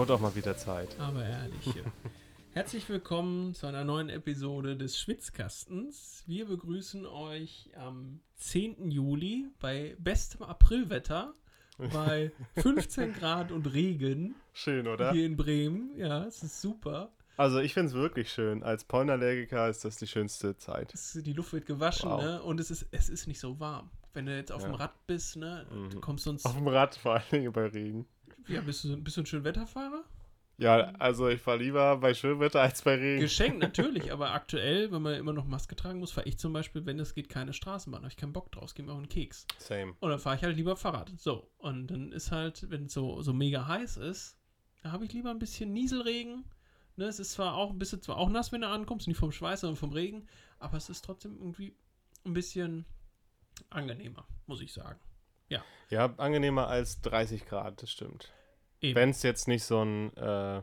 wurde auch mal wieder Zeit. Aber ehrlich. ja. Herzlich willkommen zu einer neuen Episode des Schwitzkastens. Wir begrüßen euch am 10. Juli bei bestem Aprilwetter, bei 15 Grad und Regen Schön, oder? hier in Bremen. Ja, es ist super. Also ich finde es wirklich schön. Als Pollenallergiker ist das die schönste Zeit. Die Luft wird gewaschen Wow. ne? und es ist, es ist nicht so warm. Wenn du jetzt auf Ja. dem Rad bist, ne, du Mhm. kommst sonst. Auf dem Rad vor allen Dingen bei Regen. Ja, bist du, bist du ein schöner Wetterfahrer? Ja, also ich fahre lieber bei Schönwetter als bei Regen. Geschenkt natürlich, aber aktuell, wenn man immer noch Maske tragen muss, fahre ich zum Beispiel, wenn es geht, keine Straßenbahn. habe ich keinen Bock draus, gib mir auch einen Keks. Same. Und dann fahre ich halt lieber Fahrrad. So, und dann ist halt, wenn es so, so mega heiß ist, da habe ich lieber ein bisschen Nieselregen. Ne, es ist zwar auch, bist du zwar auch nass, wenn du ankommst, nicht vom Schweiß, sondern vom Regen, aber es ist trotzdem irgendwie ein bisschen angenehmer, muss ich sagen. Ja, angenehmer als 30 Grad, das stimmt. Wenn es jetzt nicht so ein, äh,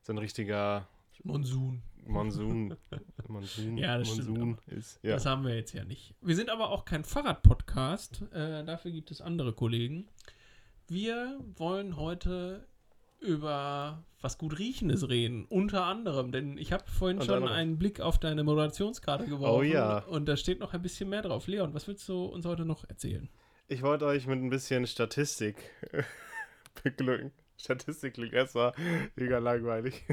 so ein richtiger Monsun. Monsun, Monsun, Ja, das stimmt Monsun ist. Ja. Das haben wir jetzt ja nicht. Wir sind aber auch kein Fahrradpodcast. Äh, dafür gibt es andere Kollegen. Wir wollen heute über was gut riechendes reden, unter anderem, denn ich habe vorhin Unter schon einen Blick auf deine Moderationskarte geworfen Oh ja. und da steht noch ein bisschen mehr drauf. Leon, was willst du uns heute noch erzählen? Ich wollte euch mit ein bisschen Statistik beglücken. Statistik klingt erstmal mega langweilig.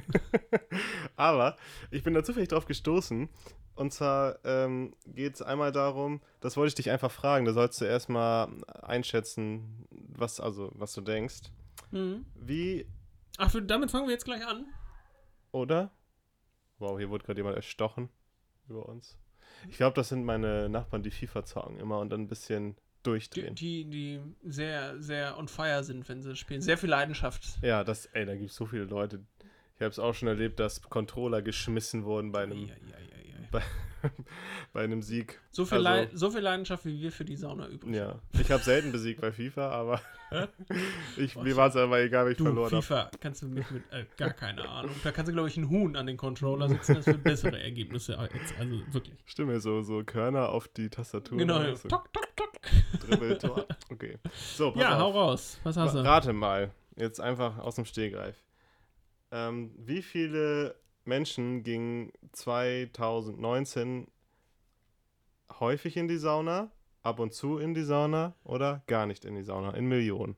Aber ich bin da zufällig drauf gestoßen. Und zwar ähm, geht es einmal darum, das wollte ich dich einfach fragen, da sollst du erstmal einschätzen, was, also, was du denkst. Mhm. Wie, Ach, damit fangen wir jetzt gleich an. oder? Wow, hier wurde gerade jemand erstochen über uns. Ich glaube, das sind meine Nachbarn, die FIFA zocken immer und dann ein bisschen durchdrehen. die, die sehr, sehr on fire sind, wenn sie spielen. Sehr viel Leidenschaft. Ja, das, ey, da gibt es so viele Leute. Ich habe es auch schon erlebt, dass Controller geschmissen wurden bei einem, Ei, ei, ei, ei, ei. bei einem Sieg. So, viel Also- so viel Leidenschaft, wie wir für die Sauna übrig Ja, ich habe selten besiegt bei FIFA, aber ich, Oh, mir war es aber egal, wie ich Du, verloren habe. FIFA, kannst du mich mit, äh, gar keine Ahnung. Da kannst du, glaube ich, einen Huhn an den Controller setzen, das wird bessere Ergebnisse als, also wirklich. Stimme, so, so Körner auf die Tastatur. Genau, oder so. tok, tok, tok. Dribbeltor. Okay. So, pass Ja, hau auf. raus. Was hast du? Rate mal, jetzt einfach aus dem Stehgreif. Ähm, wie viele Menschen gingen 2019 häufig in die Sauna, ab und zu in die Sauna oder gar nicht in die Sauna? In Millionen.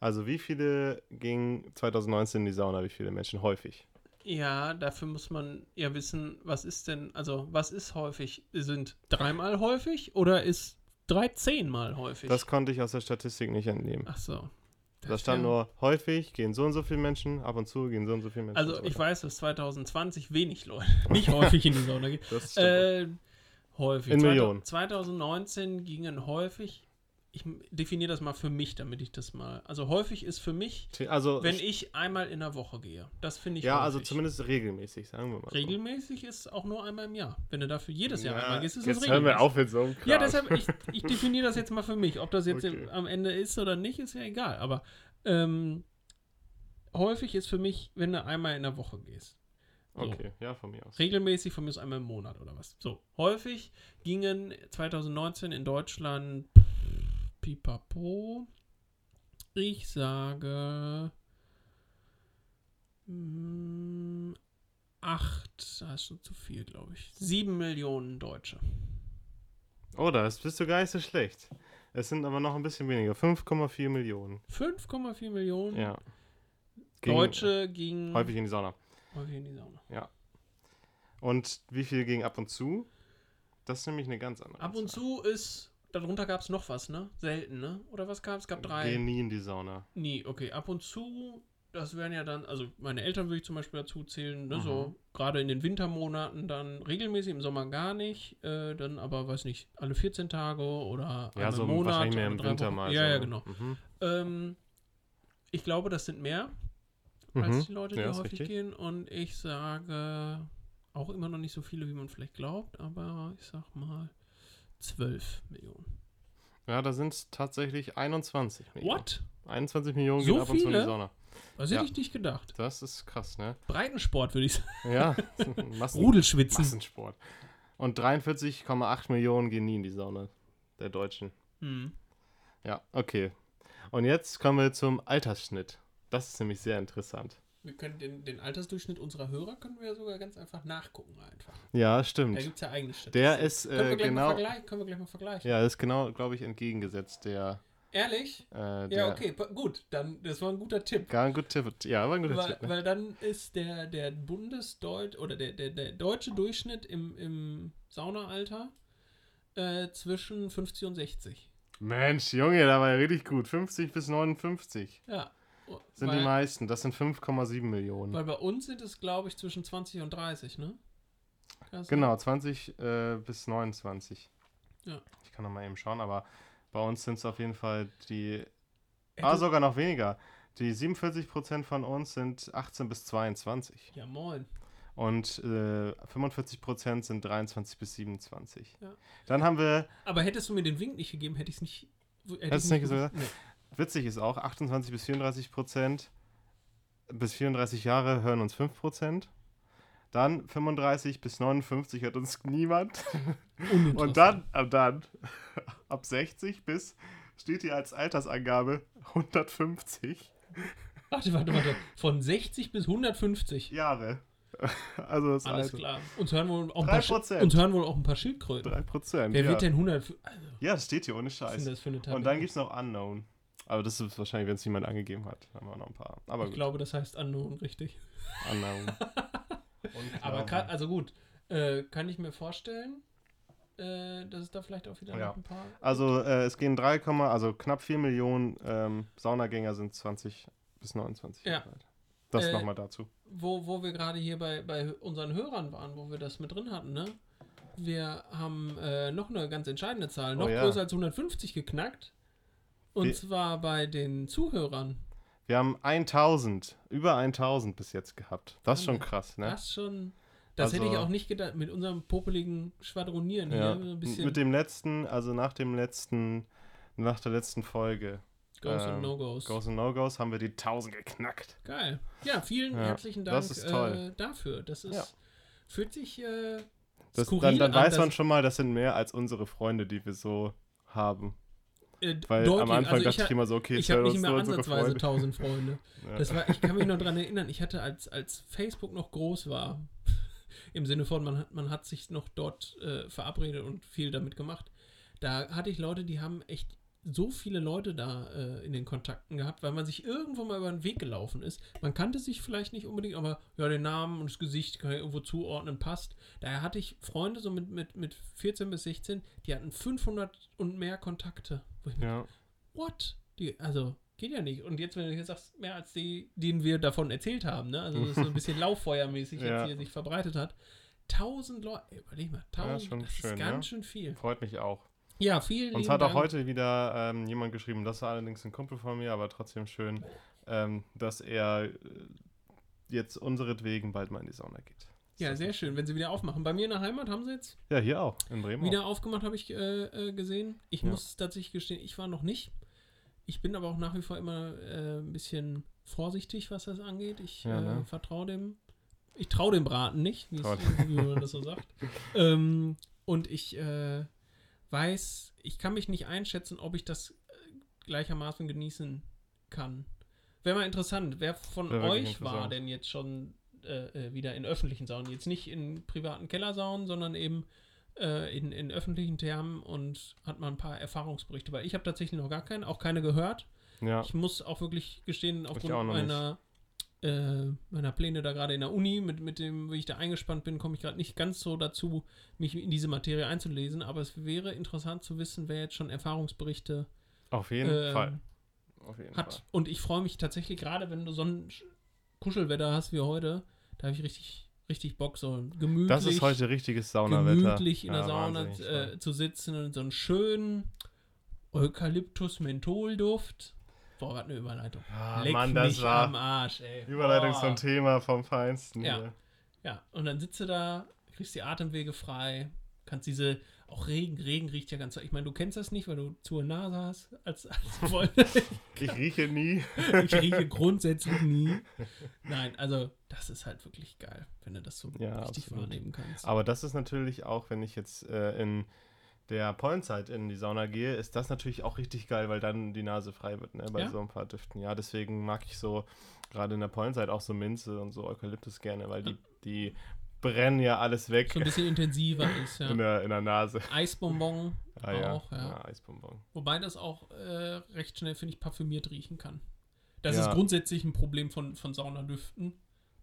Also wie viele gingen 2019 in die Sauna? Wie viele Menschen häufig? Ja, dafür muss man ja wissen, was ist denn, also was ist häufig? Sind dreimal häufig oder ist 13 mal häufig? Das konnte ich aus der Statistik nicht entnehmen. Ach so. Da stand nur häufig gehen so und so viele Menschen, ab und zu gehen so und so viele Menschen. Also ich weiß, dass 2020 wenig Leute nicht häufig in die Sauna gehen. Äh, häufig. In Millionen. 2019 gingen häufig, ich definiere das mal für mich, damit ich das mal. Also häufig ist für mich, also wenn ich einmal in der Woche gehe. Das finde ich ja, häufig. also zumindest regelmäßig, sagen wir mal. so. Regelmäßig ist auch nur einmal im Jahr. Wenn du dafür jedes Jahr Ja, einmal gehst, ist jetzt das hören wir regelmäßig. auf mit so einem Ja, deshalb, ich, ich definiere das jetzt mal für mich. Ob das jetzt Okay. im, am Ende ist oder nicht, ist ja egal. Aber ähm, häufig ist für mich, wenn du einmal in der Woche gehst. So. Okay, ja, von mir aus. Regelmäßig von mir aus einmal im Monat oder was. So, häufig gingen 2019 in Deutschland pipapo. Ich sage mm, acht, das ist schon zu viel, glaube ich. Sieben Millionen Deutsche. Oh, da ist- bist du gar nicht so schlecht. Es sind aber noch ein bisschen weniger. 5,4 Millionen. 5,4 Millionen Ja. Gingen Deutsche gingen Häufig in die Sauna. häufig in die Sauna. Und wie viel gingen ab und zu? Das ist nämlich eine ganz andere. Ab und Zahl. zu ist, darunter gab es noch was, ne? Selten, ne? Oder was gab es? Es gab drei. Gehen nie in die Sauna. Nie, okay. Ab und zu, das wären ja dann, also meine Eltern würde ich zum Beispiel dazu zählen, ne, Mhm. so gerade in den Wintermonaten dann regelmäßig, im Sommer gar nicht, äh, dann aber, weiß nicht, alle 14 Tage oder Ja, so Monat. wahrscheinlich mehr im Winter Wochen. mal. Ja, so. ja, genau. Mhm. Ähm, ich glaube, das sind mehr. als Mhm. die Leute, Ja, die ist häufig richtig. gehen. Und ich sage auch immer noch nicht so viele, wie man vielleicht glaubt, aber ich sag mal 12 Millionen. Ja, da sind es tatsächlich 21 Millionen. What? 21 Millionen So gehen ab und zu in die? Sauna. Was Ja. hätte ich nicht gedacht? Das ist krass, ne? Breitensport würde ich sagen. Ja, Massen, Rudelschwitzen. Massensport. Und 43,8 Millionen gehen nie in die Sauna der Deutschen. Hm. Ja, okay. Und jetzt kommen wir zum Altersschnitt. Das ist nämlich sehr interessant. Wir können den, den Altersdurchschnitt unserer Hörer können wir ja sogar ganz einfach nachgucken einfach. Ja, Da stimmt. gibt es ja eigene Statistiken. Der ist können, wir äh, gleich mal genau. vergleichen, können wir gleich mal vergleichen. Ja, ist genau, glaube ich, entgegengesetzt der. Ehrlich? Äh, der Ja, okay, gut. Dann, das war ein guter Tipp. Gar ein guter Tipp. Ja, war ein guter Weil, Tipp. Ne? weil dann ist der, der Bundesdeut oder der, der, der deutsche Durchschnitt im, im Saunaalter äh, zwischen 50 und 60. Mensch, Junge, da war ja richtig gut. 50 bis 59 Ja. Sind weil, die meisten. Das sind 5,7 Millionen. Weil bei uns sind es, glaube ich, zwischen 20 und 30, ne? Das Genau, 20 äh, bis 29. Ja. Ich kann noch mal eben schauen, aber bei uns sind es auf jeden Fall die. sein? Ah, Hätte- sogar noch weniger. Die 47% von uns sind 18 bis 22. Ja, moin. Und äh, 45% sind 23 bis 27. Ja. Dann haben wir, Aber hättest du mir den Wink nicht gegeben, hätte ich es nicht. Hätte Hättest nicht so gewusst. Witzig ist auch, 28 bis 34 Prozent bis 34 Jahre hören uns 5 Prozent. Dann 35 bis 59 hört uns niemand. Und dann, ab dann, ab 60 bis, steht hier als Altersangabe 150 Warte, warte, warte. Von 60 bis 150. Jahre. Also das Alles Alter. klar. Uns hören wohl auch ein Drei paar, uns hören wohl auch ein paar Schildkröten. 3 Prozent. Wer Ja. wird denn 100? Also, ja, das steht hier ohne ist Scheiß. Und dann gibt es noch Unknown. Aber das ist wahrscheinlich, wenn es niemand angegeben hat. Haben wir noch ein paar. Aber Ich gut. glaube, das heißt unknown, richtig. Unknown. Aber gra- also gut, äh, kann ich mir vorstellen, äh, dass es da vielleicht auch wieder Ja. noch ein paar. Also äh, es gehen 3, also knapp 4 Millionen ähm, Saunagänger sind 20 bis 29 Ja. Jahre alt. Das Äh, nochmal dazu. Wo, wo wir gerade hier bei, bei unseren Hörern waren, wo wir das mit drin hatten, ne? Wir haben äh, noch eine ganz entscheidende Zahl, noch Oh ja. größer als 150 geknackt. Und Wie- zwar bei den Zuhörern. Wir haben 1000, über 1000 bis jetzt gehabt. Das ist schon krass, ne? Das schon. Das hätte ich Also- auch nicht gedacht, mit unserem popeligen Schwadronieren Ja. hier. Mit dem letzten, also nach dem letzten, nach der letzten Folge, Goes ähm, und No-Goes. Goes and No-Goes, haben wir die 1000 geknackt. Geil. Ja, vielen Ja, herzlichen Dank das ist toll. Äh, dafür. Das ist, Ja. fühlt sich äh, Das, dann dann an, weiß man schon mal, das sind mehr als unsere Freunde, die wir so haben. Äh, Weil deutlich. am Anfang also dachte ich, ich immer so, okay, ich habe nicht mehr ansatzweise Freunde. 1000 Freunde. Ja. Das war, ich kann mich noch daran erinnern, ich hatte, als, als Facebook noch groß war, im Sinne von, man hat, man hat sich noch dort äh, verabredet und viel damit gemacht, da hatte ich Leute, die haben echt so viele Leute da äh, in den Kontakten gehabt, weil man sich irgendwo mal über den Weg gelaufen ist. Man kannte sich vielleicht nicht unbedingt, aber ja, den Namen und das Gesicht kann ich irgendwo zuordnen, passt. Daher hatte ich Freunde so mit, mit, mit 14 bis 16, die hatten 500 und mehr Kontakte. Ja. what? Die, also, geht ja nicht. Und jetzt, wenn du jetzt sagst, mehr als die, denen wir davon erzählt haben, ne? Also, das ist so ein bisschen lauffeuermäßig Ja. jetzt hier sich verbreitet hat. 1000 Leute, überleg mal, 1000, schon das schön, ist ganz ne? schön viel. Freut mich auch. Ja, vielen Uns lieben hat auch Dank. heute wieder ähm, jemand geschrieben, das war allerdings ein Kumpel von mir, aber trotzdem schön, ähm, dass er äh, jetzt unseretwegen bald mal in die Sauna geht. Ja, sehr schön, wenn sie wieder aufmachen. Bei mir in der Heimat haben sie jetzt Ja, hier auch, in Bremen. wieder aufgemacht, habe ich äh, äh, gesehen. Ich Ja. muss tatsächlich gestehen, ich war noch nicht. Ich bin aber auch nach wie vor immer äh, ein bisschen vorsichtig, was das angeht. Ich Ja, ne? äh, vertraue dem. Ich traue dem Braten nicht, wie, man das so sagt. ähm, und ich äh, weiß, ich kann mich nicht einschätzen, ob ich das äh, gleichermaßen genießen kann. Wäre mal interessant, wer von Wär wirklich euch war denn jetzt schon äh, äh, wieder in öffentlichen Saunen? Jetzt nicht in privaten Kellersaunen, sondern eben äh, in, in öffentlichen Thermen und hat mal ein paar Erfahrungsberichte. Weil ich habe tatsächlich noch gar keine, auch keine gehört. Ja, Ich muss auch wirklich gestehen, aufgrund meiner, äh, meiner Pläne da gerade in der Uni, mit, mit dem, wie ich da eingespannt bin, komme ich gerade nicht ganz so dazu, mich in diese Materie einzulesen. Aber es wäre interessant zu wissen, wer jetzt schon Erfahrungsberichte auf jeden ähm, Fall. Auf jeden hat. Fall. Und ich freue mich tatsächlich gerade, wenn du so ein Sch- Kuschelwetter hast wie heute, da habe ich richtig, richtig Bock, so gemütlich, Das ist heute richtiges Saunawetter. gemütlich in der Ja, Sauna wahnsinnig äh, zu sitzen und so einen schönen Eukalyptus-Mentholduft. Boah, was eine Überleitung. Ah, Leck Mann, das mich war am Arsch, ey. Überleitung Boah. zum Thema vom Feinsten. Ja. hier. Ja, und dann sitzt du da, kriegst die Atemwege frei, kannst diese, auch Regen, Regen riecht ja ganz, ich meine, du kennst das nicht, weil du zur Nase hast, als, als. Ich rieche nie. ich rieche grundsätzlich nie. Nein, also, das ist halt wirklich geil, wenn du das so Ja, richtig absolut. wahrnehmen kannst. Aber das ist natürlich auch, wenn ich jetzt äh, in der Pollenzeit in die Sauna gehe, ist das natürlich auch richtig geil, weil dann die Nase frei wird, ne, bei Ja? so ein paar Düften. Ja, deswegen mag ich so gerade in der Pollenzeit auch so Minze und so Eukalyptus gerne, weil die, die brennen ja alles weg so ein bisschen intensiver ist, ja. in, der, in der Nase. Eisbonbon Ah, ja. auch, ja. ja. Eisbonbon. Wobei das auch äh, recht schnell, finde ich, parfümiert riechen kann. Das Ja. ist grundsätzlich ein Problem von, von Saunadüften,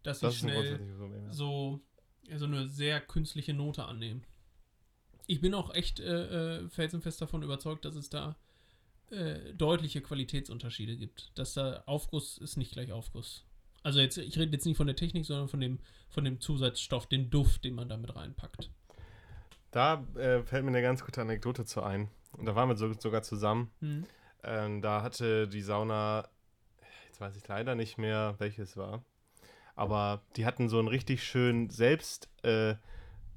dass sie Das ein schnell Problem. So, so eine sehr künstliche Note annehmen. Ich bin auch echt äh, äh, felsenfest davon überzeugt, dass es da äh, deutliche Qualitätsunterschiede gibt. Dass da Aufguss ist nicht gleich Aufguss. Also jetzt, ich rede jetzt nicht von der Technik, sondern von dem, von dem Zusatzstoff, den Duft, den man damit reinpackt. Da äh, fällt mir eine ganz gute Anekdote zu ein. Und da waren wir so, sogar zusammen. Hm. Ähm, da hatte die Sauna, jetzt weiß ich leider nicht mehr, welches war, aber die hatten so einen richtig schön selbst, äh,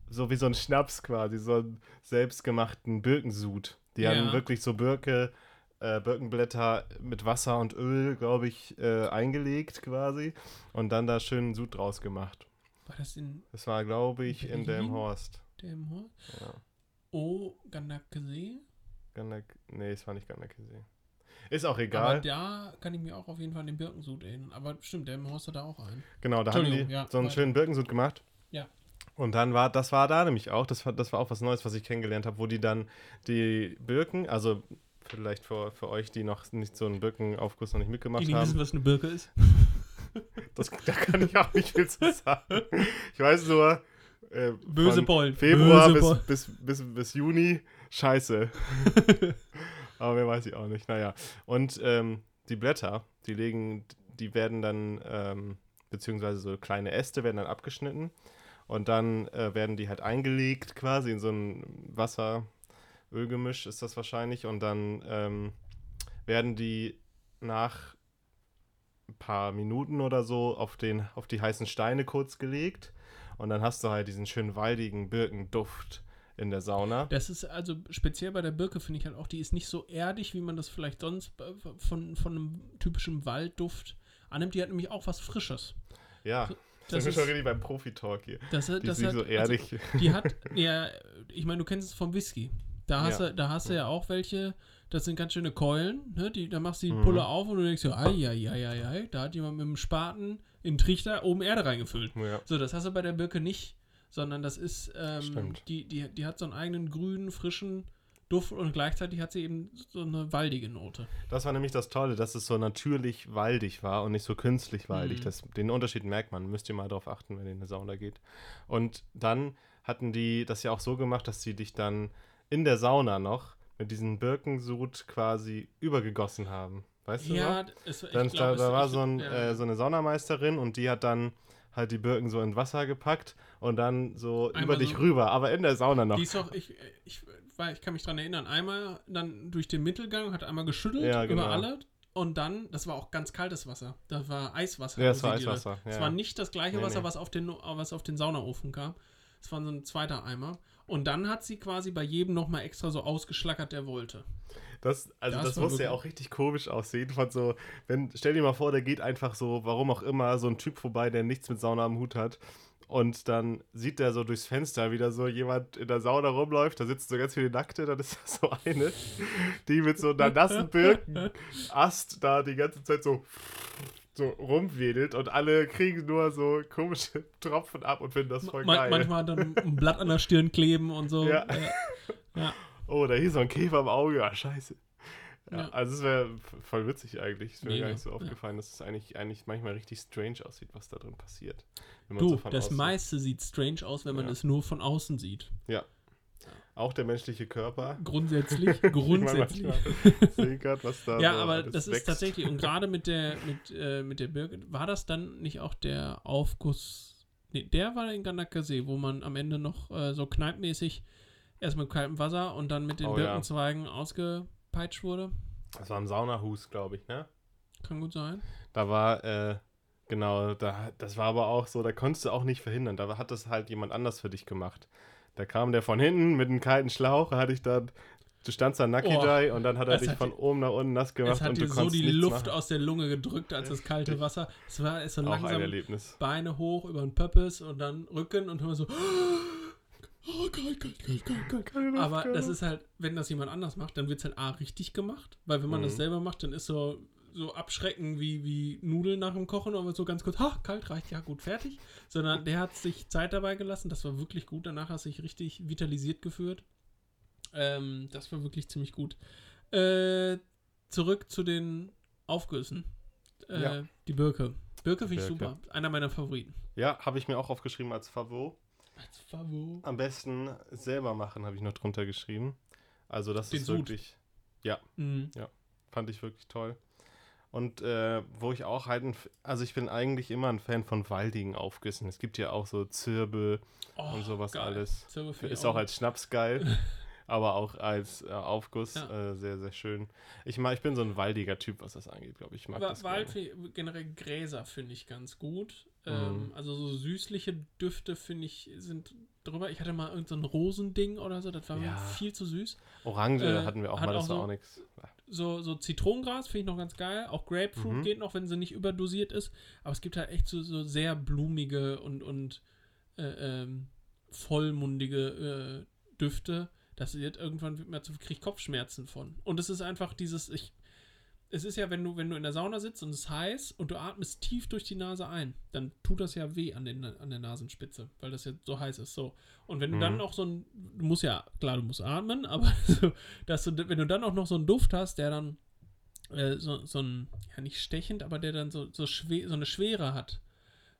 so wie so ein Schnaps quasi, so einen selbstgemachten Birkensud. Die Ja. hatten wirklich so Birke, äh, Birkenblätter mit Wasser und Öl, glaube ich, äh, eingelegt quasi und dann da schön Sud draus gemacht. War das in Das war, glaube ich, in? Delmhorst. dem Hol? Ja. Oh, Gandakesee? Ganak nee, es war nicht Ganakesee. Ist auch Aber egal. da kann ich mir auch auf jeden Fall an den Birkensud erinnern. Aber stimmt, Haus hat da auch einen. Genau, da haben die ja, so einen weiter. schönen Birkensud gemacht. Ja. Und dann war, das war da nämlich auch, das war, das war auch was Neues, was ich kennengelernt habe, wo die dann die Birken, also vielleicht für, für euch, die noch nicht so einen Birkenaufguss noch nicht mitgemacht Die nicht wissen, haben, was eine Birke ist. das, da kann ich auch nicht viel zu sagen. Ich weiß nur, äh, Böse Pollen. Februar Böse bis, Pollen. bis, bis, bis Juni, scheiße. Aber mehr weiß ich auch nicht. Naja. Und ähm, die Blätter, die legen, die werden dann, ähm, beziehungsweise so kleine Äste werden dann abgeschnitten und dann äh, werden die halt eingelegt quasi in so ein Wasser-Ölgemisch ist das wahrscheinlich und dann ähm, werden die nach ein paar Minuten oder so auf, den, auf die heißen Steine kurz gelegt und dann hast du halt diesen schönen waldigen Birkenduft in der Sauna. Das ist also speziell bei der Birke, finde ich halt auch, die ist nicht so erdig, wie man das vielleicht sonst von, von einem typischen Waldduft annimmt. Die hat nämlich auch was Frisches. Ja, Das sind wir ist- schon richtig beim Profi-Talk hier. Das, Die das ist nicht so erdig. Also, die hat, ja, ich meine, du kennst es vom Whisky. Da hast, Ja. du, da hast du ja auch welche, das sind ganz schöne Keulen, ne? die, da machst du die Mhm. Pulle auf und du denkst so, ai, ai, ai, ai, ai, da hat jemand mit dem Spaten in den Trichter oben Erde reingefüllt. ja. So, das hast du bei der Birke nicht, sondern das ist, ähm, die, die, die hat so einen eigenen grünen, frischen Duft und gleichzeitig hat sie eben so eine waldige Note. Das war nämlich das Tolle, dass es so natürlich waldig war und nicht so künstlich waldig. Mhm. Das, den Unterschied merkt man, müsst ihr mal drauf achten, wenn ihr in eine Sauna geht. Und dann hatten die das ja auch so gemacht, dass sie dich dann in der Sauna noch mit diesem Birkensud quasi übergegossen haben. Weißt du Ja, noch? es, ich Dann, glaub, da, es- da war so, ein, ja. äh, so eine Saunameisterin und die hat dann halt die Birken so in Wasser gepackt und dann so Einmal über dich so- rüber, aber in der Sauna noch. Die ist doch, ich, ich, weil ich kann mich dran erinnern, einmal dann durch den Mittelgang, hat einmal geschüttelt Ja, genau. über alle und dann, das war auch ganz kaltes Wasser. Das war Eiswasser. Ja, das war Eiswasser, Es ja. war nicht das gleiche Nee, Wasser, nee. Was, auf den, was auf den Saunaofen kam. Es war so ein zweiter Eimer. Und dann hat sie quasi bei jedem nochmal extra so ausgeschlackert, der wollte. Das, also Das das, muss ja auch richtig komisch aussehen. Von so, wenn, stell dir mal vor, da geht einfach so, warum auch immer, so ein Typ vorbei, der nichts mit Sauna am Hut hat. Und dann sieht der so durchs Fenster, wie da so jemand in der Sauna rumläuft. Da sitzen so ganz viele Nackte. Dann ist das so eine, die mit so einer nassen Birkenast da die ganze Zeit so, so rumwedelt. Und alle kriegen nur so komische Tropfen ab und finden das voll Ma geil. manchmal dann ein Blatt an der Stirn kleben und so. Ja. Äh, ja. Oh, da hier so ein Käfer im Auge. Ah, scheiße. Ja, Ja. Also es wäre voll witzig eigentlich. Mir Mega, gar nicht so ja. aufgefallen, dass es eigentlich, eigentlich manchmal richtig strange aussieht, was da drin passiert. Man Du, so das meiste sieht strange aus, wenn man Ja. es nur von außen sieht. Auch der menschliche Körper. Grundsätzlich, grundsätzlich. manchmal sehen kann, was da Ja, so aber das ist wächst. tatsächlich, und gerade mit der, mit, äh, mit der Birke, war das dann nicht auch der Aufguss, nee, der war in Ganakasee, wo man am Ende noch äh, so kneipmäßig erst mit kaltem Wasser und dann mit den Oh, ja. Birkenzweigen ausgepeitscht wurde? Das war im Saunahus, glaube ich, ne? Kann gut sein. Da war, äh, genau, da, das war aber auch so, da konntest du auch nicht verhindern. Da hat das halt jemand anders für dich gemacht. Da kam der von hinten mit einem kalten Schlauch, da hatte ich dann, du standst da Nucky Oh, und dann hat er es dich hat von die- oben nach unten nass gemacht Es hat und dir so die Luft machen. aus der Lunge gedrückt, als das kalte. Wasser. Es war ist so langsam Erlebnis. Beine hoch über den Pöppes und dann Rücken und immer so. Oh, kalt, kalt, kalt, kalt, kalt. Keine Luft, Aber das ist halt, wenn das jemand anders macht, dann wird es halt A richtig gemacht, weil wenn man das Mhm. selber macht, dann ist so, so abschrecken wie, wie Nudeln nach dem Kochen, aber so ganz kurz, ha, kalt reicht, ja gut, fertig. Sondern der hat sich Zeit dabei gelassen, das war wirklich gut, danach hat er sich richtig vitalisiert geführt. Ähm, das war wirklich ziemlich gut. Äh, zurück zu den Aufgüssen. Äh, Ja. Die Birke. Birke finde ich super. Einer meiner Favoriten. Ja, habe ich mir auch aufgeschrieben als Favor. Als Favo. Am besten selber machen, habe ich noch drunter geschrieben. Also das Den ist Sud. wirklich, Mhm. fand ich wirklich toll. Und äh, wo ich auch halt, ein, also ich bin eigentlich immer ein Fan von waldigen Aufgüssen. Es gibt ja auch so Zirbel Oh, und sowas geil. alles. Ich Ist auch als Schnaps geil, aber auch als äh, Aufguss Ja. äh, sehr, sehr schön. Ich, mag, ich bin so ein waldiger Typ, was das angeht, glaube ich. Ich mag Wa- das Wald, gerne. generell Gräser finde ich ganz gut. Mhm. Ähm, also so süßliche Düfte finde ich sind drüber. Ich hatte mal irgendein so Rosending oder so, das war mir Ja. viel zu süß. Orange äh, hatten wir auch mal, das auch war so- auch nichts. So, so Zitronengras finde ich noch ganz geil. Auch Grapefruit Mhm. geht noch, wenn sie nicht überdosiert ist. Aber es gibt halt echt so, so sehr blumige und, und äh, ähm, vollmundige äh, Düfte. Das wird irgendwann wird mir zu kriege ich Kopfschmerzen von. Und es ist einfach dieses, ich, es ist ja, wenn du, wenn du in der Sauna sitzt und es ist heiß und du atmest tief durch die Nase ein, dann tut das ja weh an, den, an der Nasenspitze, weil das ja so heiß ist. So. Und wenn du Mhm. dann noch so ein, du musst ja, klar, du musst atmen, aber so, dass du, wenn du dann auch noch so einen Duft hast, der dann äh, so, so ein, ja nicht stechend, aber der dann so, so, schwer, so eine Schwere hat,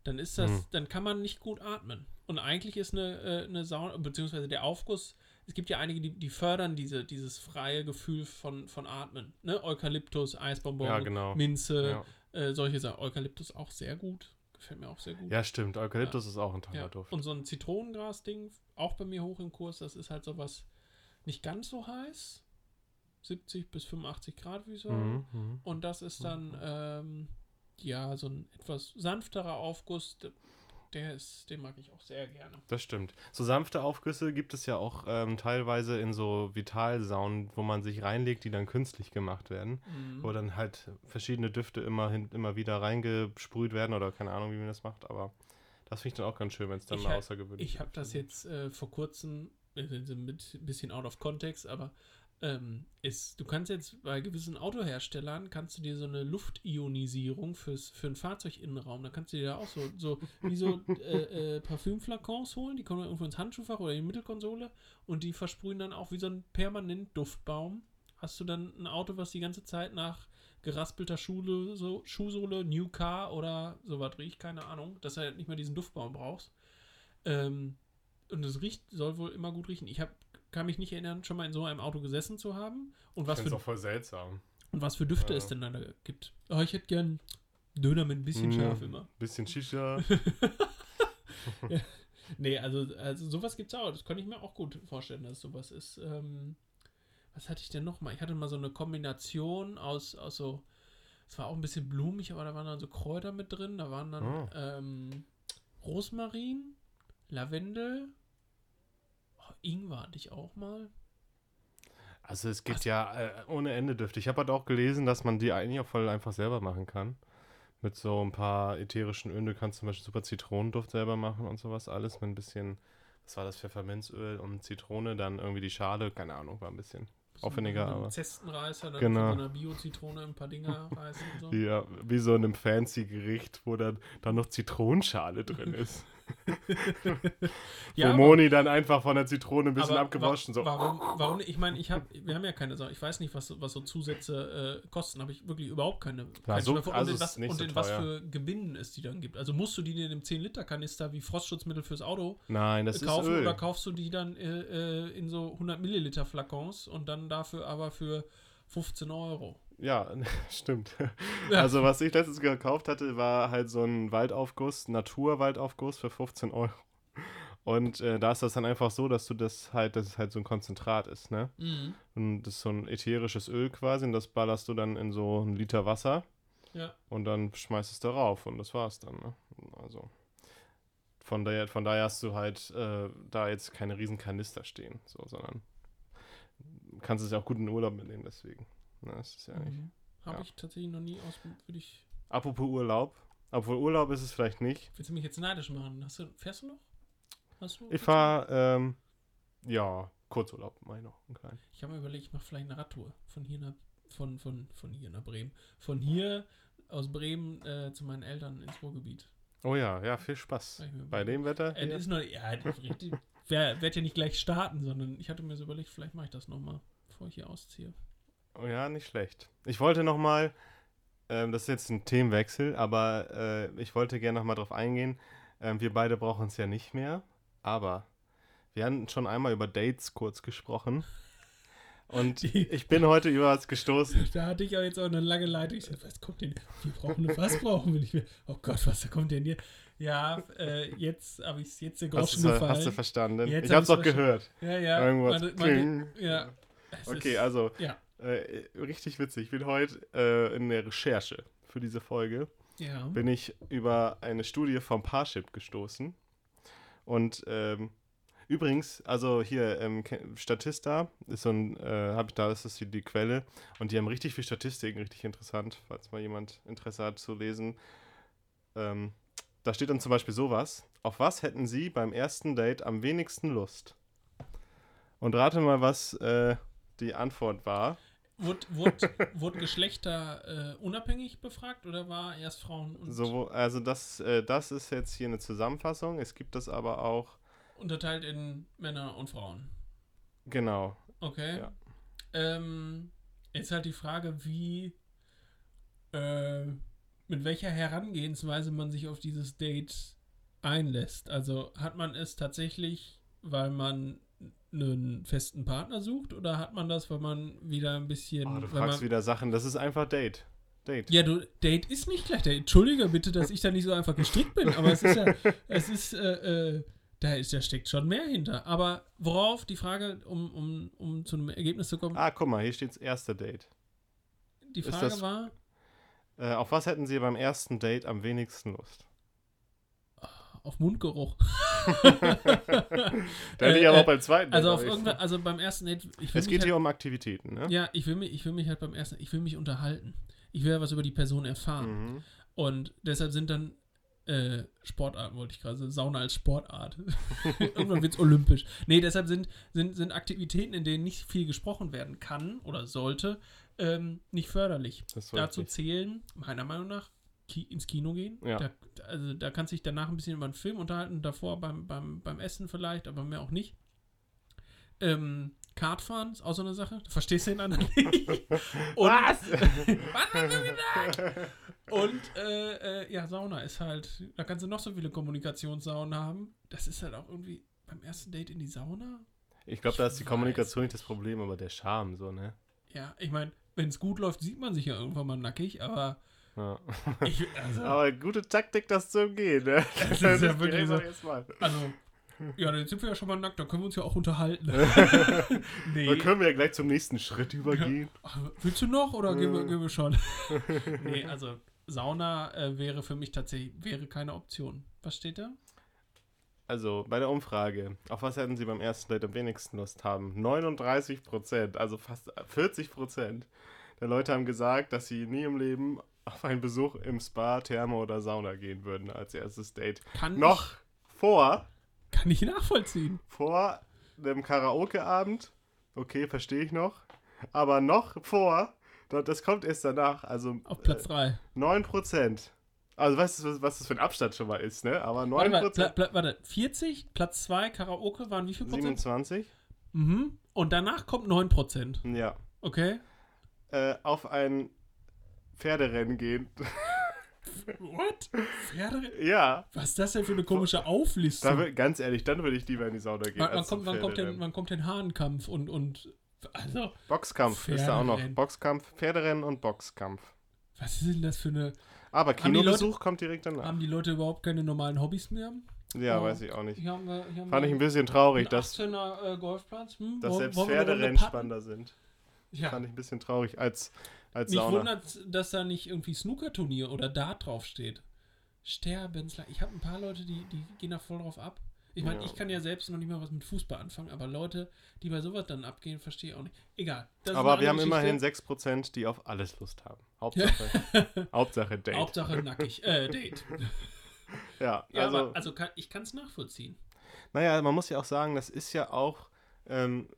dann ist das, Mhm. dann kann man nicht gut atmen. Und eigentlich ist eine, äh, eine Sauna, beziehungsweise der Aufguss, es gibt ja einige, die, die fördern diese, dieses freie Gefühl von, von Atmen. Ne? Eukalyptus, Eisbonbon, Ja, genau. Minze, Ja. äh, solche Sachen. Eukalyptus auch sehr gut. Gefällt mir auch sehr gut. ja, stimmt. Eukalyptus ist auch ein toller Ja, Duft. Und so ein Zitronengras-Ding, auch bei mir hoch im Kurs, das ist halt sowas nicht ganz so heiß. 70 bis 85 Grad, wie so. Mhm, mhm. Und das ist dann, ähm, ja, so ein etwas sanfterer Aufguss. Der ist, den mag ich auch sehr gerne. Das stimmt. So sanfte Aufgüsse gibt es ja auch ähm, teilweise in so Vitalsaunen, wo man sich reinlegt, die dann künstlich gemacht werden. Mhm. Wo dann halt verschiedene Düfte immer, hin, immer wieder reingesprüht werden oder keine Ahnung, wie man das macht. Aber das finde ich dann auch ganz schön, wenn es dann Ich mal außergewöhnlich Ich habe das jetzt äh, vor kurzem, äh, mit ein bisschen out of context, aber ähm, ist, du kannst jetzt bei gewissen Autoherstellern, kannst du dir so eine Luftionisierung fürs, für einen Fahrzeuginnenraum, da kannst du dir da auch so, so wie so äh, äh, Parfümflakons holen, die kommen irgendwo ins Handschuhfach oder in die Mittelkonsole und die versprühen dann auch wie so ein permanent Duftbaum. Hast du dann ein Auto, was die ganze Zeit nach geraspelter Schule, so, Schuhsohle, New Car oder sowas riecht, keine Ahnung, dass du halt nicht mehr diesen Duftbaum brauchst. Ähm, und es riecht, soll wohl immer gut riechen. Ich hab, kann mich nicht erinnern, schon mal in so einem Auto gesessen zu haben. Und was, für, es auch voll seltsam. und was für Düfte Ja. es denn da gibt. Oh, ich hätte gern Döner mit ein bisschen Mm. scharf immer. Bisschen Shisha. Nee, also, also sowas gibt's auch. Das kann ich mir auch gut vorstellen, dass sowas ist. Ähm, was hatte ich denn noch mal? Ich hatte mal so eine Kombination aus, aus so, es war auch ein bisschen blumig, aber da waren dann so Kräuter mit drin. Da waren dann Oh. ähm, Rosmarin, Lavendel, Ingwer hatte ich auch mal. Also es gibt Was? ja äh, ohne Ende Düfte. Ich habe halt auch gelesen, dass man die eigentlich auch voll einfach selber machen kann. Mit so ein paar ätherischen Ölen. Du kannst zum Beispiel super Zitronenduft selber machen und sowas alles. Mit ein bisschen, was war das, Pfefferminzöl und Zitrone. Dann irgendwie die Schale, keine Ahnung, war ein bisschen aufwendiger, aber. Zestenreißer, dann Genau. so einer Bio-Zitrone ein paar Dinger reißen und so. Ja, wie so in einem fancy Gericht, wo dann, dann noch Zitronenschale drin ist. Ja, wo Moni dann einfach von der Zitrone ein bisschen abgewaschen. wa So. Warum, warum? Ich meine, ich hab, wir haben ja keine Sache. Ich weiß nicht, was, so- was so Zusätze äh, kosten. Habe ich wirklich überhaupt keine. keinen so- also und in ist was, und so in was für Gebinden es die dann gibt. Also musst du die in einem 10-Liter-Kanister wie Frostschutzmittel fürs Auto Nein, das äh, ist kaufen Öl. oder kaufst du die dann äh, äh, in so 100 Milliliter Flakons und dann dafür aber für 15 Euro? Ja, stimmt. Ja. Also, was ich letztens gekauft hatte, war halt so ein Waldaufguss, Naturwaldaufguss für 15 Euro. Und äh, da ist das dann einfach so, dass du das halt, dass es halt so ein Konzentrat ist, ne? Mhm. Und das ist so ein ätherisches Öl quasi und das ballerst du dann in so einen Liter Wasser. Ja. Und dann schmeißt es darauf und das war's dann. Ne? Also von daher, von daher hast du halt äh, da jetzt keine riesen Kanister stehen, so, sondern kannst es ja auch gut in den Urlaub mitnehmen, deswegen. Das ist ja nicht. Mhm. Habe ja. ich tatsächlich noch nie aus. Würde ich. Apropos Urlaub, obwohl Urlaub ist es vielleicht nicht. Willst du mich jetzt neidisch machen? Hast du, fährst du noch? Hast du? Ich fahre, ähm, ja, Kurzurlaub, mach ich noch, einen kleinen. Ich habe mir überlegt, ich mache vielleicht eine Radtour von hier nach von, von, von hier nach Bremen. Von hier aus Bremen äh, zu meinen Eltern ins Ruhrgebiet. Oh ja, ja, viel Spaß. Ich Bei dem Wetter? Äh, ist noch, ja, richtig. Wer werd ja nicht gleich starten, sondern ich hatte mir so überlegt, vielleicht mache ich das nochmal, bevor ich hier ausziehe. Oh ja, nicht schlecht. Ich wollte noch mal, ähm, das ist jetzt ein Themenwechsel, aber äh, ich wollte gerne noch mal drauf eingehen. Ähm, wir beide brauchen es ja nicht mehr, aber wir haben schon einmal über Dates kurz gesprochen. Und ich bin heute über was gestoßen. Da hatte ich auch jetzt auch eine lange Leitung. Ich sagte, was kommt denn? Wir brauchen eine, was brauchen wir nicht mehr? Oh Gott, was kommt denn hier? Ja, äh, jetzt habe ich es jetzt Hast, Groschen du- gefallen. hast du verstanden? Jetzt ich hab habe es auch gehört. ja, ja. Irgendwas. Meine, Kling. ja. Okay, also Ja. Äh, richtig witzig. Ich bin heute äh, in der Recherche für diese Folge Ja. bin ich über eine Studie vom Parship gestoßen. Und ähm, übrigens, also hier, ähm, Statista ist so ein, äh, habe ich da, das ist die Quelle. Und die haben richtig viel Statistiken, richtig interessant, falls mal jemand Interesse hat zu lesen. Ähm, da steht dann zum Beispiel sowas. Auf was hätten Sie beim ersten Date am wenigsten Lust? Und rate mal, was äh, die Antwort war. Wurde, wurde, wurde Geschlechter äh, unabhängig befragt oder war erst Frauen und So, also das, äh, das ist jetzt hier eine Zusammenfassung. Es gibt das aber auch, unterteilt in Männer und Frauen? genau. Okay. Ja. Ähm, jetzt halt die Frage, wie, äh, mit welcher Herangehensweise man sich auf dieses Date einlässt. Also hat man es tatsächlich, weil man einen festen Partner sucht oder hat man das, weil man wieder ein bisschen. Oh, du fragst man, wieder Sachen. Das ist einfach Date. Date. ja, du, Date ist nicht gleich Date. Entschuldige bitte, dass ich da nicht so einfach gestrickt bin, aber es ist ja, es ist, äh, äh, da ist, da steckt schon mehr hinter. Aber worauf die Frage, um, um, um zu einem Ergebnis zu kommen, Ah, guck mal, hier steht's erste Date. die Frage das- war, Äh, auf was hätten Sie beim ersten Date am wenigsten Lust? auf Mundgeruch. Da hätte ich Äh, aber äh, auch beim zweiten Also auf irgendwann, also beim ersten Date, ich will Es geht halt, hier um Aktivitäten, ne? ja, ich will mich, ich will mich halt beim ersten, ich will mich unterhalten. Ich will ja was über die Person erfahren. Mhm. Und deshalb sind dann äh, Sportarten, wollte ich gerade sagen, Sauna als Sportart. Irgendwann wird es olympisch. Nee, deshalb sind, sind, sind Aktivitäten, in denen nicht viel gesprochen werden kann oder sollte, ähm, nicht förderlich. Dazu zählen, meiner Meinung nach, Ki ins Kino gehen. Ja. Da, also da kannst du dich danach ein bisschen über einen Film unterhalten, davor beim, beim, beim Essen vielleicht, aber mehr auch nicht. Ähm, Kartfahren ist auch so eine Sache. Du verstehst den anderen nicht. Und, Was? Du? Und äh, äh, ja, Sauna ist halt, da kannst du noch so viele Kommunikationssaunen haben. Das ist halt auch irgendwie beim ersten Date in die Sauna. Ich glaube, da ist die Kommunikation nicht das Problem, aber der Charme, so, ne? Ja, ich meine, wenn es gut läuft, sieht man sich ja irgendwann mal nackig, aber Ja. ich, also, Aber gute Taktik, das zu umgehen, ne? Das ist ja wirklich so. also, ja, dann sind wir ja schon mal nackt, da können wir uns ja auch unterhalten. nee. Dann können wir ja gleich zum nächsten Schritt übergehen. Ach, Willst du noch oder gehen wir, Äh. gehen wir schon? nee, also Sauna äh, wäre für mich tatsächlich wäre keine Option. Was steht da? Also, bei der Umfrage, auf was hätten Sie beim ersten Date am wenigsten Lust haben? 39 Prozent, also fast 40 Prozent der Leute haben gesagt, dass sie nie im Leben auf einen Besuch im Spa, Therme oder Sauna gehen würden als erstes Date. Kann Noch vor, Ich, kann ich nachvollziehen. vor dem Karaoke-Abend, okay, verstehe ich noch, aber noch vor, da- das kommt erst danach, also Auf Platz 3. äh, 9 Prozent. Also, weißt du, was, das für ein Abstand schon mal ist, ne? Aber 9 Warte, mal, warte, 40, Platz 2, Karaoke waren wie viel Prozent? 27? Mhm. Und danach kommt 9 Prozent. Ja. Okay. äh, auf ein Pferderennen gehen. What? Pferde? ja, Was ist das denn für eine komische Auflistung? da wür- ganz ehrlich, dann würde ich lieber in die Sauna gehen. als zum kommt, wann, kommt denn, Pferderennen. wann kommt denn Hahnkampf und, und also, Boxkampf ist da auch noch. Pferderennen. Boxkampf, Pferderennen und Boxkampf. was ist denn das für eine. Aber Kinobesuch kommt direkt danach. Haben die Leute überhaupt keine normalen Hobbys mehr? Ja, Oh. weiß ich auch nicht. Hier haben wir, hier haben Fand ich ein bisschen traurig, dass, 18er äh, Golfplatz. Hm? dass selbst Pferderennen spannender sind. Ja. Fand ich ein bisschen traurig als als Mich Sauna. wundert, dass da nicht irgendwie Snookerturnier oder Dart draufsteht. Sterbenslang. Ich habe ein paar Leute, die, die gehen da voll drauf ab. Ich meine, Ja. ich kann ja selbst noch nicht mal was mit Fußball anfangen, aber Leute, die bei sowas dann abgehen, verstehe ich auch nicht. Egal. Aber wir haben andere immerhin Geschichte. 6%, die auf alles Lust haben. Hauptsache, Hauptsache Date. Hauptsache nackig. Äh, Date. ja, Ja, also, aber also kann, ich kann es nachvollziehen. naja, man muss ja auch sagen, das ist ja auch ähm,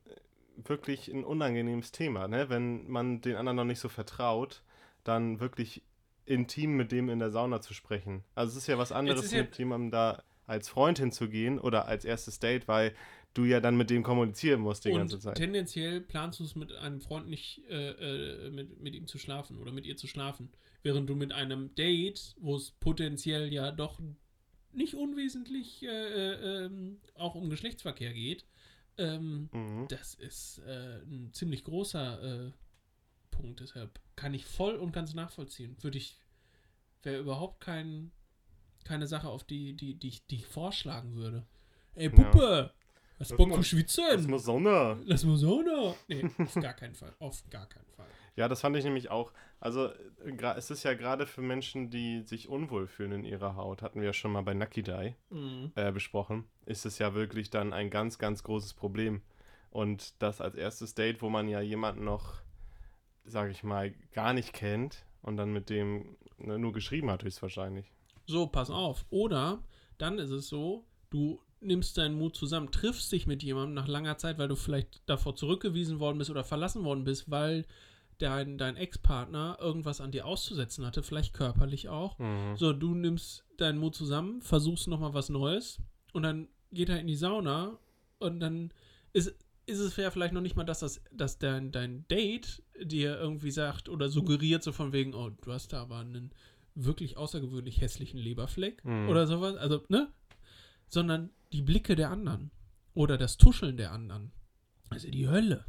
wirklich ein unangenehmes Thema, ne? Wenn man den anderen noch nicht so vertraut, dann wirklich intim mit dem in der Sauna zu sprechen. Also es ist ja was anderes, ja- mit jemandem da als Freund hinzugehen oder als erstes Date, weil du ja dann mit dem kommunizieren musst die ganze Und Zeit. tendenziell planst du es mit einem Freund nicht, äh, äh, mit, mit ihm zu schlafen oder mit ihr zu schlafen. Während du mit einem Date, wo es potenziell ja doch nicht unwesentlich äh, äh, ähm, auch um Geschlechtsverkehr geht, ähm, Mhm. das ist äh, ein ziemlich großer äh, Punkt. Deshalb kann ich voll und ganz nachvollziehen. Würde ich, wäre überhaupt kein, keine Sache, auf die, die, die, ich- die ich vorschlagen würde. Ey, Puppe, was Das Bock zu schwitzen? Das muss Sonne. Lass mal so noch. Nee, auf gar keinen Fall. Auf gar keinen Fall. Ja, das fand ich nämlich auch. Also, äh, es ist ja gerade für Menschen, die sich unwohl fühlen in ihrer Haut, hatten wir ja schon mal bei Dye Mhm. äh, besprochen, ist es ja wirklich dann ein ganz, ganz großes Problem. Und das als erstes Date, wo man ja jemanden noch, sage ich mal, gar nicht kennt und dann mit dem ne, nur geschrieben hat, höchstwahrscheinlich. So, pass auf. Oder dann ist es so, du nimmst deinen Mut zusammen, triffst dich mit jemandem nach langer Zeit, weil du vielleicht davor zurückgewiesen worden bist oder verlassen worden bist, weil dein, dein Ex-Partner irgendwas an dir auszusetzen hatte, vielleicht körperlich auch. Mhm. So, du nimmst deinen Mut zusammen, versuchst nochmal was Neues und dann geht er in die Sauna und dann ist, ist es ja vielleicht noch nicht mal, dass, das, dass dein, dein Date dir irgendwie sagt oder suggeriert, so von wegen, oh, du hast da aber einen wirklich außergewöhnlich hässlichen Leberfleck Mhm. oder sowas, also, ne? Sondern die Blicke der anderen oder das Tuscheln der anderen. Also die Hölle.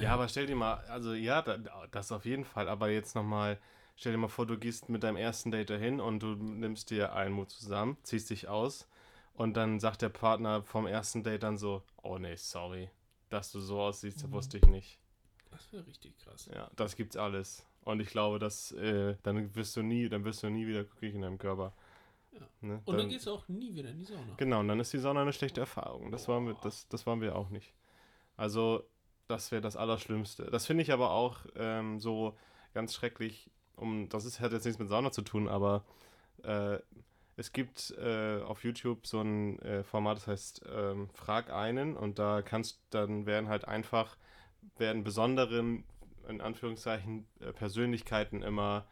Ja, aber stell dir mal, also ja, da, das auf jeden Fall, aber jetzt nochmal, stell dir mal vor, du gehst mit deinem ersten Date dahin und du nimmst dir einen Mut zusammen, ziehst dich aus und dann sagt der Partner vom ersten Date dann so, oh nee, sorry, dass du so aussiehst, Mhm. wusste ich nicht. Das wäre richtig krass. Ja, das gibt's alles. Und ich glaube, dass, äh, dann wirst du nie, dann wirst du nie wieder glücklich in deinem Körper. Ja. Ne? Und dann gehst du auch nie wieder in die Sauna. Genau, und dann ist die Sauna eine schlechte Erfahrung. Das wollen wir, das, das wollen wir auch nicht. Also, das wäre das Allerschlimmste. Das finde ich aber auch ähm, so ganz schrecklich. Um, das ist, hat jetzt nichts mit Sauna zu tun, aber äh, es gibt äh, auf YouTube so ein äh, Format, das heißt ähm, Frag einen und da kannst dann werden halt einfach werden besonderen in Anführungszeichen äh, Persönlichkeiten immer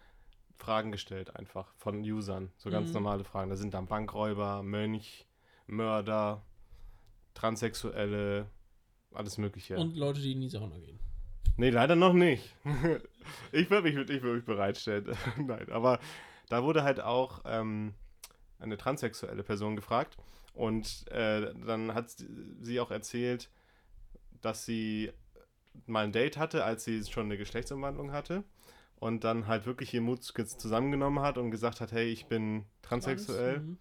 Fragen gestellt einfach von Usern, so ganz Mhm. normale Fragen. Da sind dann Bankräuber, Mönch, Mörder, Transsexuelle, alles Mögliche. Und Leute, die in die Sauna gehen. Nee, leider noch nicht. ich würde mich, ich würd mich bereitstellen. Nein, aber da wurde halt auch ähm, eine transsexuelle Person gefragt und äh, dann hat sie- sie auch erzählt, dass sie mal ein Date hatte, als sie schon eine Geschlechtsumwandlung hatte und dann halt wirklich ihr Mut zusammengenommen hat und gesagt hat, hey, ich bin transsexuell. Trans, mhm.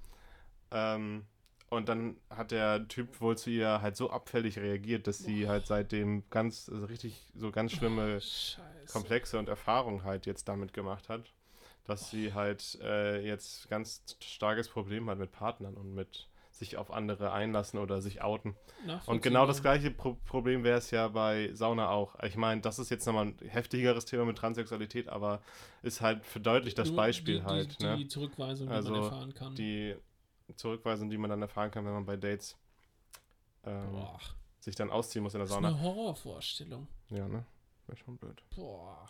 Ähm, und dann hat der Typ wohl zu ihr halt so abfällig reagiert, dass sie halt seitdem ganz, also richtig, so ganz schlimme, Scheiße. komplexe und Erfahrungen halt jetzt damit gemacht hat, dass sie halt äh, jetzt ganz starkes Problem hat mit Partnern und mit sich auf andere einlassen oder sich outen. Und genau das gleiche Pro Problem wäre es ja bei Sauna auch. Ich meine, das ist jetzt nochmal ein heftigeres Thema mit Transsexualität, aber ist halt verdeutlicht das Beispiel die, halt. Die, ne? die Zurückweisung, die Also, man erfahren kann. die Zurückweisung, die man dann erfahren kann, wenn man bei Dates ähm, sich dann ausziehen muss in der das ist Sauna. eine Horrorvorstellung. Ja, ne? Wäre schon blöd. Boah.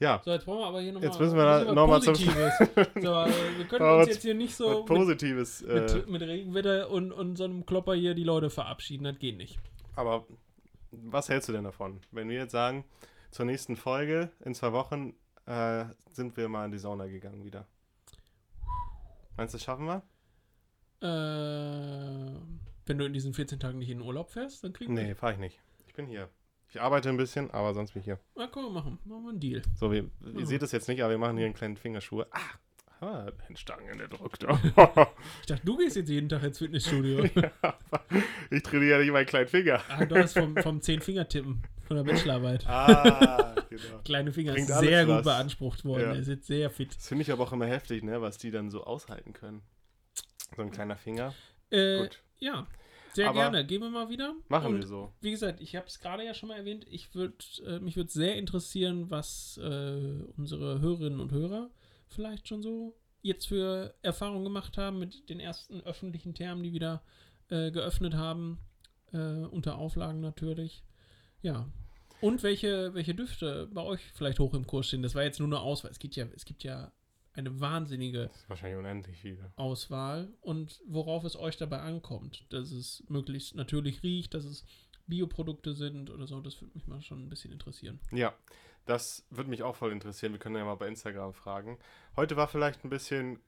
Ja, So, jetzt wollen wir aber hier nochmal. Jetzt müssen wir da noch mal zum- So, äh, wir können uns jetzt hier nicht so mit, Positives. Äh, mit, mit Regenwetter und, und so einem Klopper hier die Leute verabschieden. Das geht nicht. aber was hältst du denn davon? Wenn wir jetzt sagen, zur nächsten Folge in zwei Wochen äh, sind wir mal in die Sauna gegangen wieder. Meinst du, das schaffen wir? Äh, wenn du in diesen 14 Tagen nicht in den Urlaub fährst, dann kriegen Nee, fahre ich nicht. Ich bin hier. Ich arbeite ein bisschen, aber sonst bin ich hier. Na, können wir machen. Machen wir einen Deal. So, wir, ihr Ja. seht es jetzt nicht, aber wir machen hier einen kleinen Fingerschuhe. Ah, ah Handstangen in der drückt. Ich dachte, du gehst jetzt jeden Tag ins Fitnessstudio. ich trainiere nicht meinen kleinen Finger. ah, du hast vom, vom 10-Finger-Tippen von der Bachelorarbeit. Ah, Genau. Kleine Finger Bringt ist sehr gut was. beansprucht worden. Ja. Er ist jetzt sehr fit. Das finde ich aber auch immer heftig, ne, was die dann so aushalten können. So ein kleiner Finger. Äh, Gut. ja, sehr Aber gerne. Gehen wir mal wieder. Machen Und wir so. Wie gesagt, ich habe es gerade ja schon mal erwähnt. Ich würd, äh, mich würde sehr interessieren, was äh, unsere Hörerinnen und Hörer vielleicht schon so jetzt für Erfahrungen gemacht haben mit den ersten öffentlichen Thermen, die wieder äh, geöffnet haben. Äh, unter Auflagen natürlich. Ja. Und welche, welche Düfte bei euch vielleicht hoch im Kurs stehen. Das war jetzt nur eine Auswahl. Es gibt ja, es gibt ja eine wahnsinnige wahrscheinlich unendlich viele. Auswahl und worauf es euch dabei ankommt. Dass es möglichst natürlich riecht, dass es Bioprodukte sind oder so. Das würde mich mal schon ein bisschen interessieren. Ja, das würde mich auch voll interessieren. Wir können ja mal bei Instagram fragen. Heute war vielleicht ein bisschen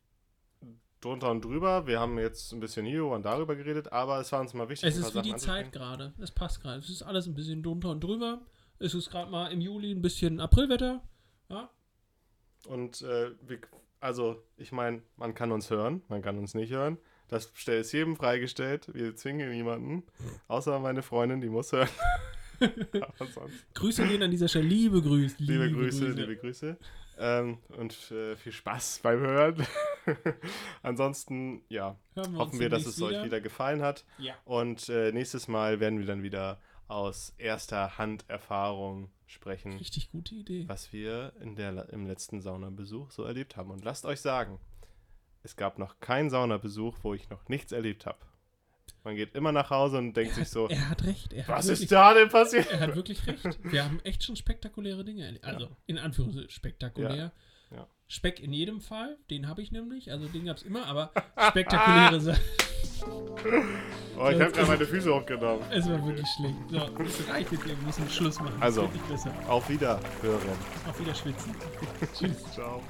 drunter und drüber. Wir haben jetzt ein bisschen hier und darüber geredet, aber es war uns mal wichtig. Es ist wie die Zeit gerade. Es passt gerade. Es ist alles ein bisschen drunter und drüber. Es ist gerade mal im Juli ein bisschen Aprilwetter. Ja, Und äh, wir, also, ich meine, man kann uns hören, man kann uns nicht hören. Das ist jedem freigestellt. Wir zwingen niemanden. Außer meine Freundin, die muss hören. Grüße gehen an dieser Stelle. Liebe Grüße. Liebe, Grüße, liebe Grüße. Ähm, und äh, viel Spaß beim Hören. Ansonsten, ja, Hören hoffen wir, dass es euch wieder gefallen hat. Ja. Und äh, nächstes Mal werden wir dann wieder aus erster Hand Erfahrung sprechen, Richtig gute Idee. was wir in der, im letzten Saunabesuch so erlebt haben. Und lasst euch sagen, es gab noch keinen Saunabesuch, wo ich noch nichts erlebt habe. Man geht immer nach Hause und denkt sich so, Er hat recht. Er hat was wirklich, ist da denn passiert? Er hat wirklich recht. Wir haben echt schon spektakuläre Dinge erlebt. Also, in Anführungszeichen spektakulär. Ja. Ja. Speck in jedem Fall, den habe ich nämlich, also den gab es immer, aber spektakuläre Sachen. Oh, ich habe gerade meine Füße hochgenommen. Es war wirklich schlecht. So, es reicht jetzt, wir müssen Schluss machen. Also. Auf Wiederhören. Auf wieder schwitzen. Tschüss. Ciao.